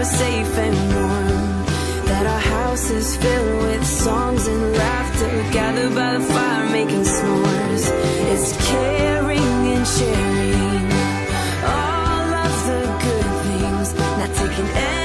we're safe and warm. That our house is filled with songs and laughter Gathered by the fire making s'mores. It's caring and sharing All of the good things Not taking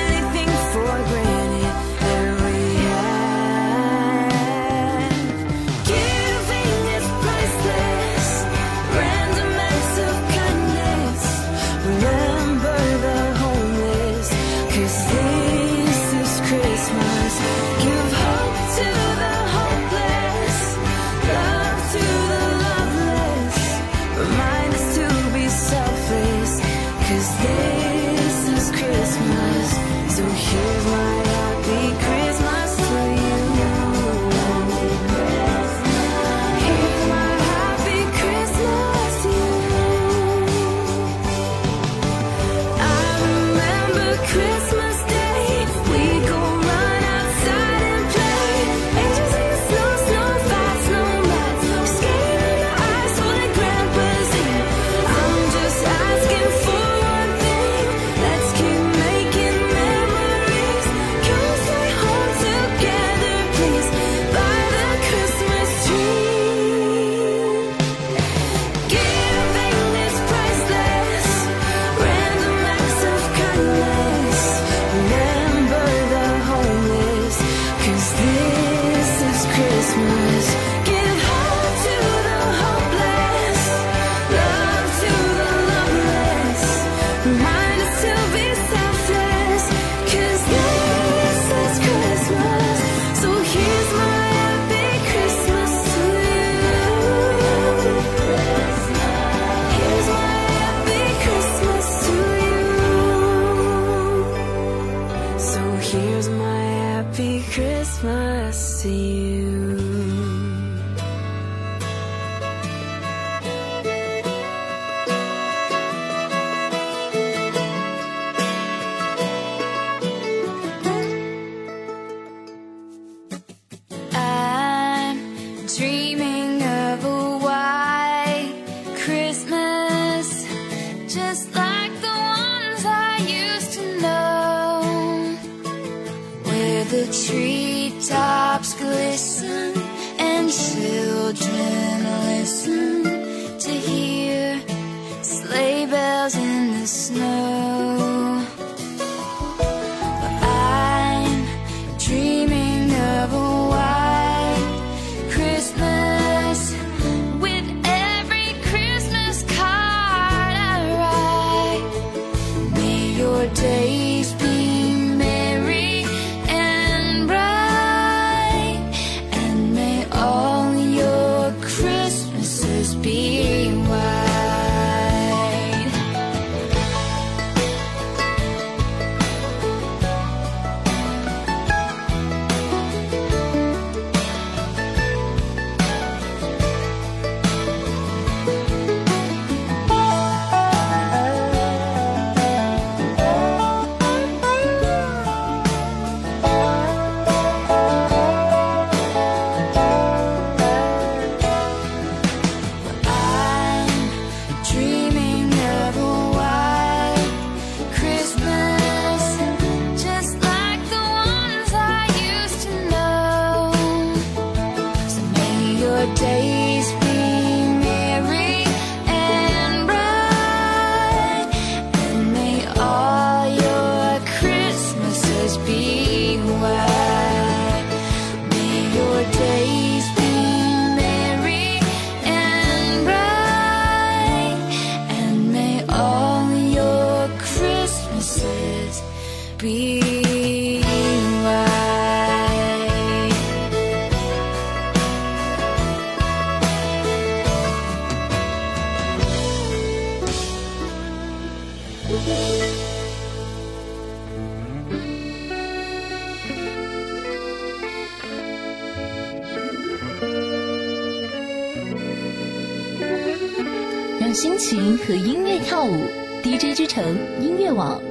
心情和音乐跳舞 dj 之城音乐网。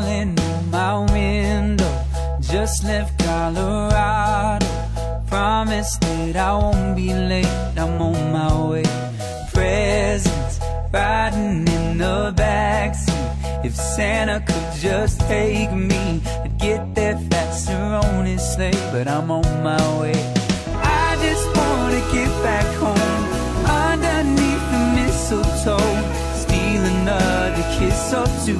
Falling in my window. Just left Colorado. Promise that I won't be late. I'm on my way. Presents riding in the backseat. If Santa could just take me, I'd get there faster on his sleigh. But I'm on my way. I just wanna get back home underneath the mistletoe. Steal another kiss or two.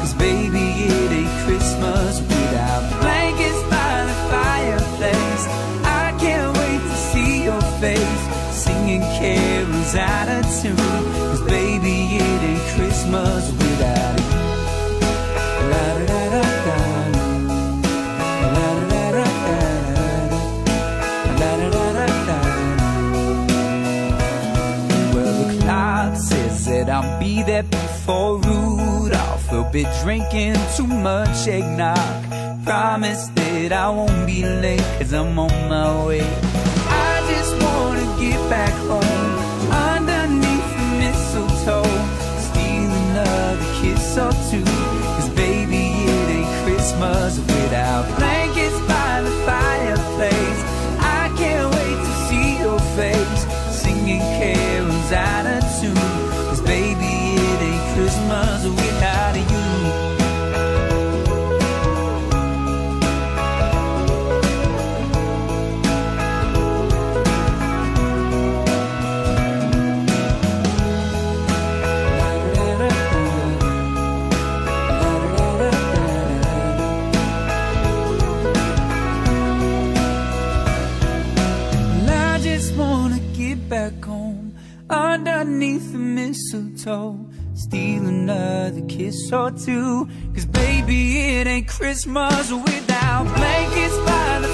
Cause baby, it ain't Christmas without blankets by the fireplace. I can't wait to see your face. Singing carols out of tune. Cause baby, it ain't Christmas without you. Well, the clock says that I'll be there before. We'll be drinking too much eggnog. Promise that I won't be late, cause I'm on my way. I just wanna get back home underneath the mistletoe. Steal another kiss or two. Cause baby, it ain't Christmas without blankets by the fireplace. I can't wait to see your face singing carols out of tune. Cause baby, it ain't Christmas underneath the mistletoe. Steal another kiss or two. Cause baby, it ain't Christmas without blankets by the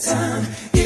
time.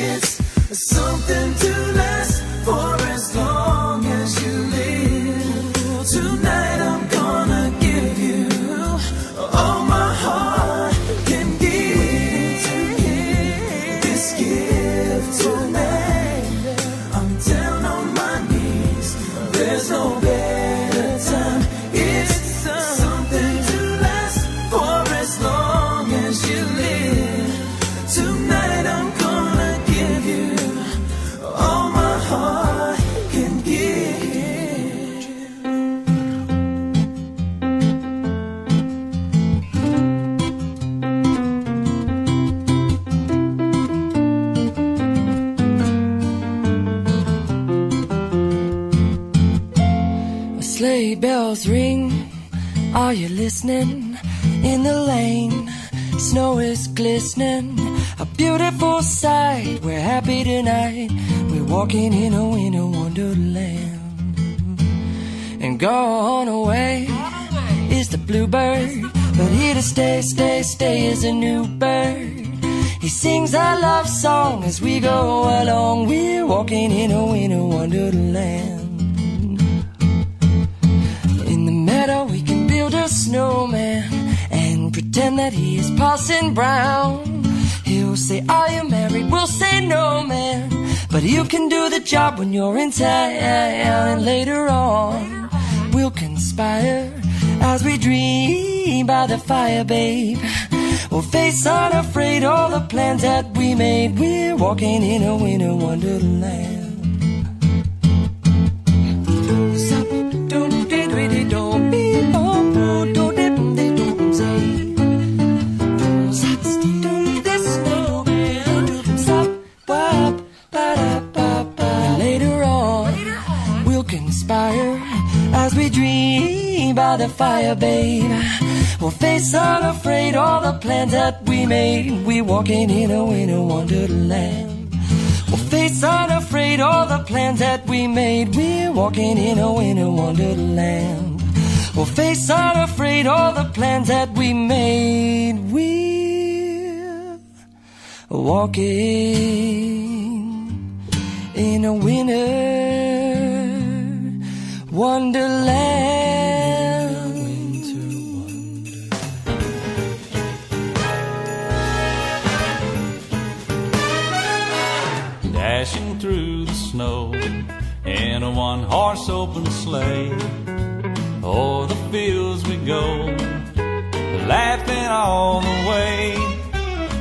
Are you listening? In the lane, snow is glistening. A beautiful sight. We're happy tonight. We're walking in a winter wonderland. And gone away is the bluebird. But here to stay, stay, stay is a new bird. He sings our love song as we go along. We're walking in a winter wonderland. A snowman and pretend that he is Parson Brown. He'll say, Are you married? We'll say, No, man. But you can do the job when you're in town. And later on, we'll conspire as we dream by the fire, babe. We'll face unafraid all the plans that we made. We're walking in a winter wonderland. Fire, babe. We'll face unafraid all the plans that we made. We're walking in a winter wonderland. We'll face unafraid all the plans that we made. We're walking in a winter wonderland. We'll face unafraid all the plans that we made. We're walking in a winter wonderland. One horse open sleigh. O'er the fields we go, laughing all the way.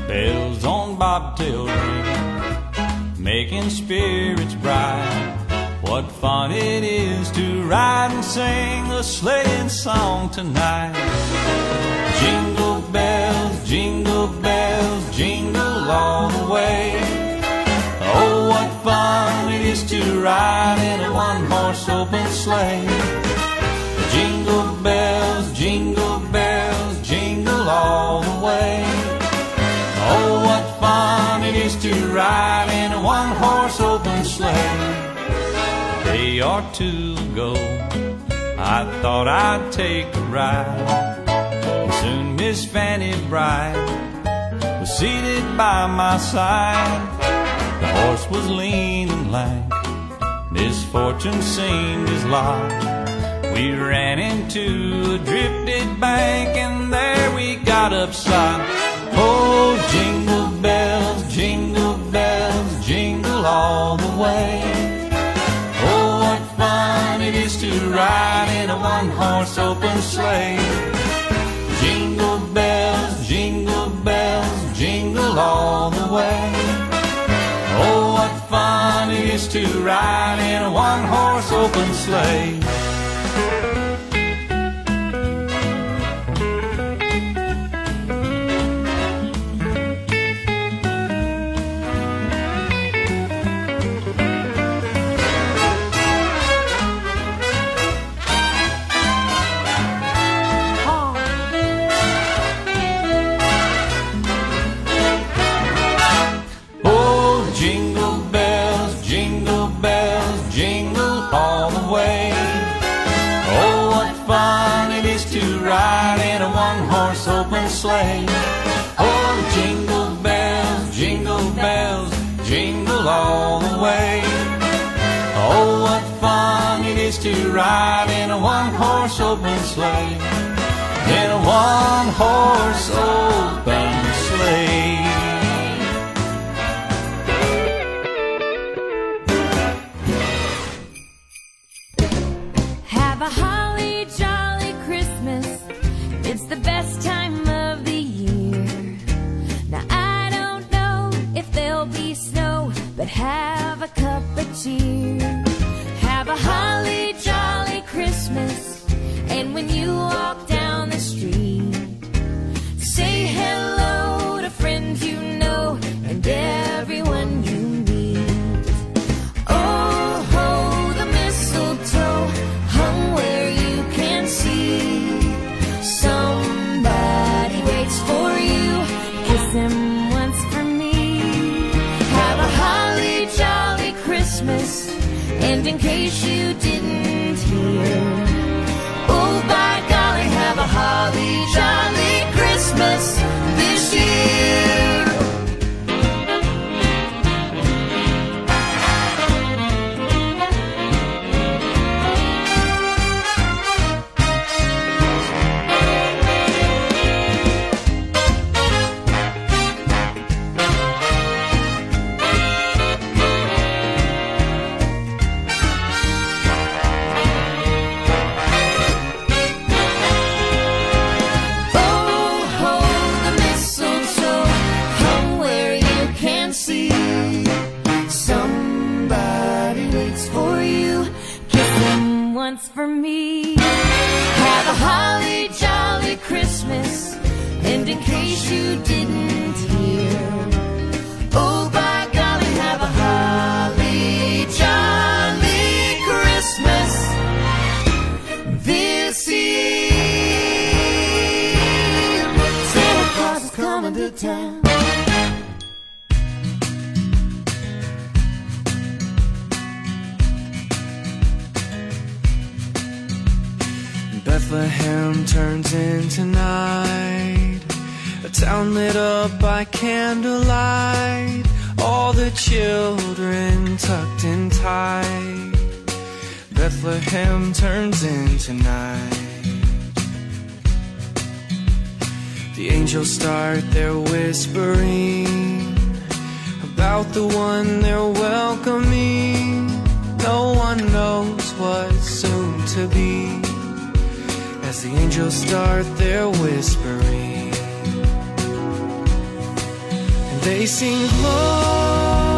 Bells on bobtail ring, making spirits bright. What fun it is to ride and sing a sleighing song tonight. Jingle bells, jingle bells, jingle all the way. Oh, what fun to ride in a one horse open sleigh. Jingle bells, jingle bells, jingle all the way. Oh, what fun it is to ride in a one horse open sleigh. Day or two ago, I thought I'd take a ride. Soon Miss Fanny Bright was seated by my side. The horse was lean and lank. Misfortune seemed his lot. We ran into a drifted bank and there we got upside. Oh, jingle bells, jingle bells, jingle all the way. Oh, what fun it is to ride in a one-horse open sleigh. Jingle bells, jingle bells, jingle all the way. To ride in a one-horse open sleigh. Sleigh. In a one-horse open sleigh. Have a holly jolly Christmas. It's the best time of the year. Now I don't know if there'll be snow, but have a cup of cheer. Case you didn't hear, oh, by golly, have a holly jolly Christmas tucked in tight. Bethlehem turns into night. The angels start their whispering about the one they're welcoming. No one knows what's soon to be as the angels start their whispering. They sing glory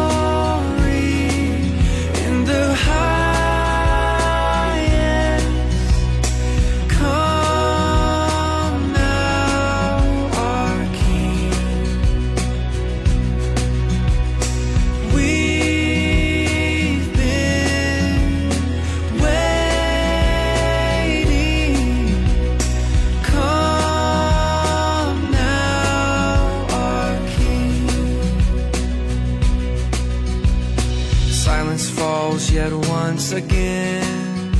again.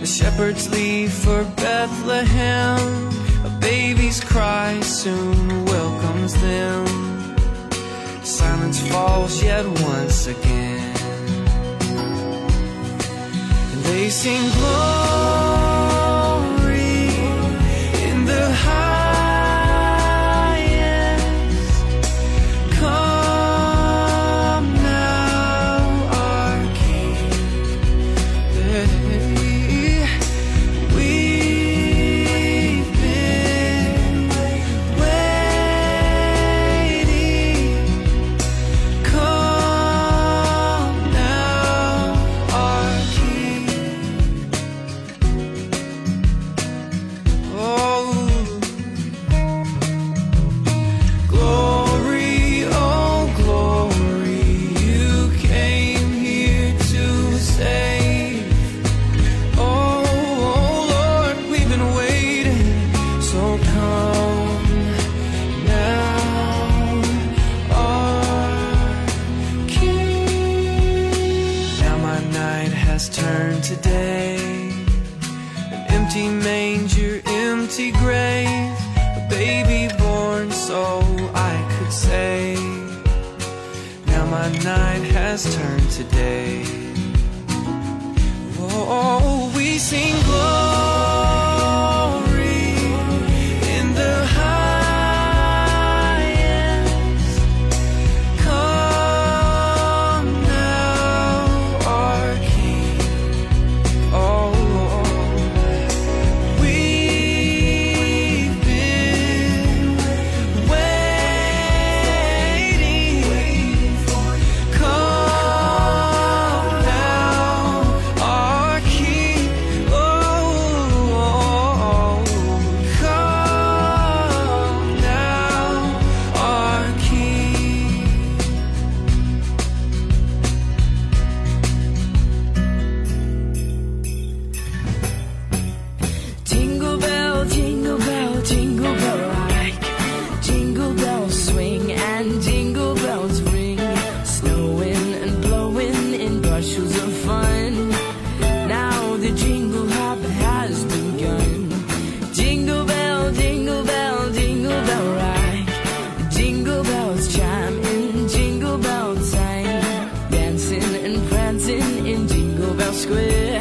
The shepherds leave for Bethlehem. A baby's cry soon welcomes them. Silence falls yet once again. And they sing glory Square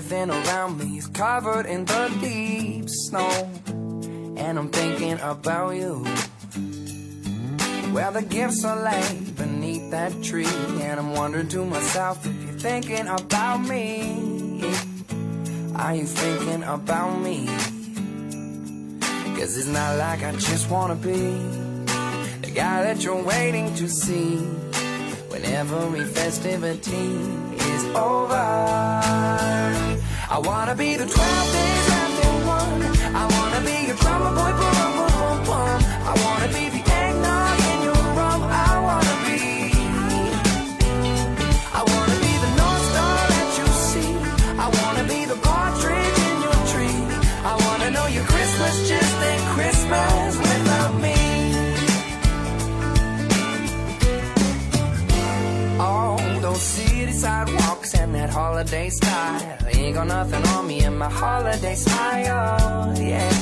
Everything around me is covered in the deep snow. And I'm thinking about you. Well, the gifts are laid beneath that tree. And I'm wondering to myself if you're thinking about me. Are you thinking about me? Cause it's not like I just wanna be the guy that you're waiting to see when every festivity is over. I wanna be the 12 days after one. I wanna be your drummer boy, boom, boom, boom. I wanna be the eggnog in your rum. I wanna be. I wanna be the North Star that you see. I wanna be the partridge in your tree. I wanna know your Christmas just ain't Christmas without me. Oh, those city sidewalks and that holiday style. Ain't got nothing on me in my holiday smile, Yeah.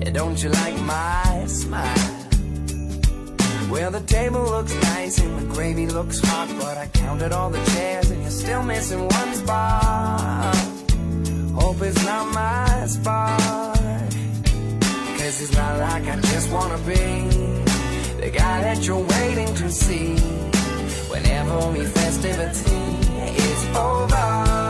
yeah don't you like my smile? Well, the table looks nice and the gravy looks hot, but I counted all the chairs and you're still missing one spot. Hope it's not my spot. Cause it's not like I just wanna be the guy that you're waiting to see whenever we festivity is over.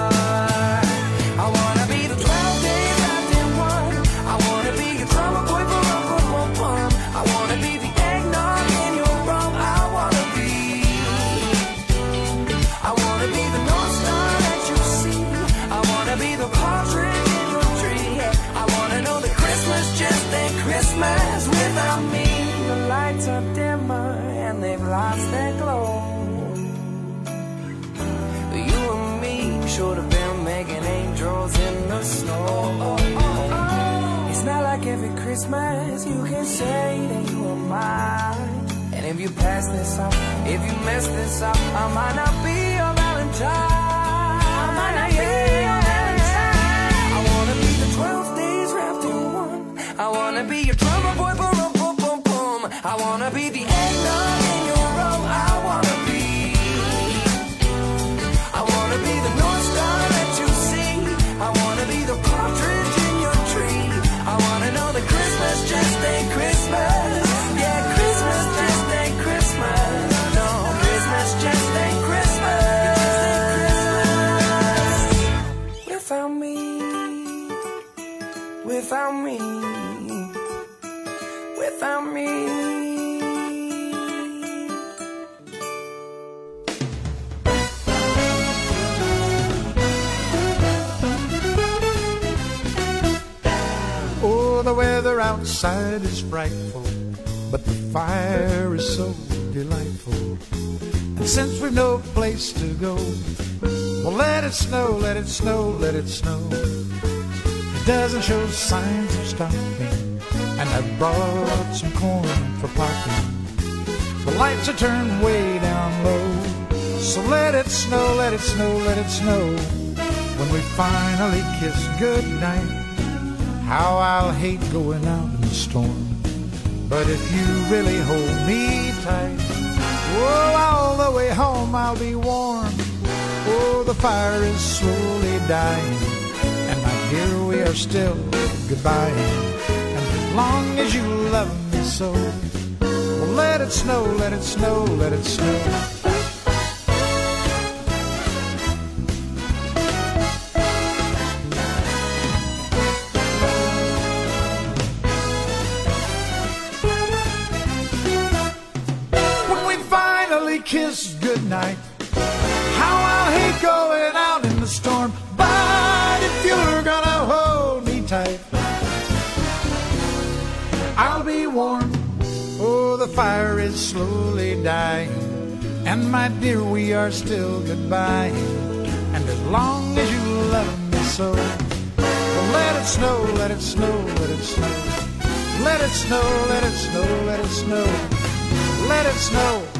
This up, if you mess this up, I might not be your Valentine. Outside is frightful, but the fire is so delightful. And since we've no place to go, well, let it snow, let it snow, let it snow. It doesn't show signs of stopping, and I brought some corn for popping. The lights are turned way down low, so let it snow, let it snow, let it snow. When we finally kiss goodnight. How I'll hate going out storm. But if you really hold me tight, oh, all the way home I'll be warm. Oh, the fire is slowly dying, and my dear, we are still goodbye. And as long as you love me so, well, let it snow, let it snow, let it snow. Kiss goodnight. How I'll hate going out in the storm, but if you're gonna hold me tight, I'll be warm. Oh, the fire is slowly dying, and my dear, we are still goodbye. And as long as you love me so, let it snow, let it snow, let it snow. Let it snow, let it snow, let it snow. Let it snow, let it snow,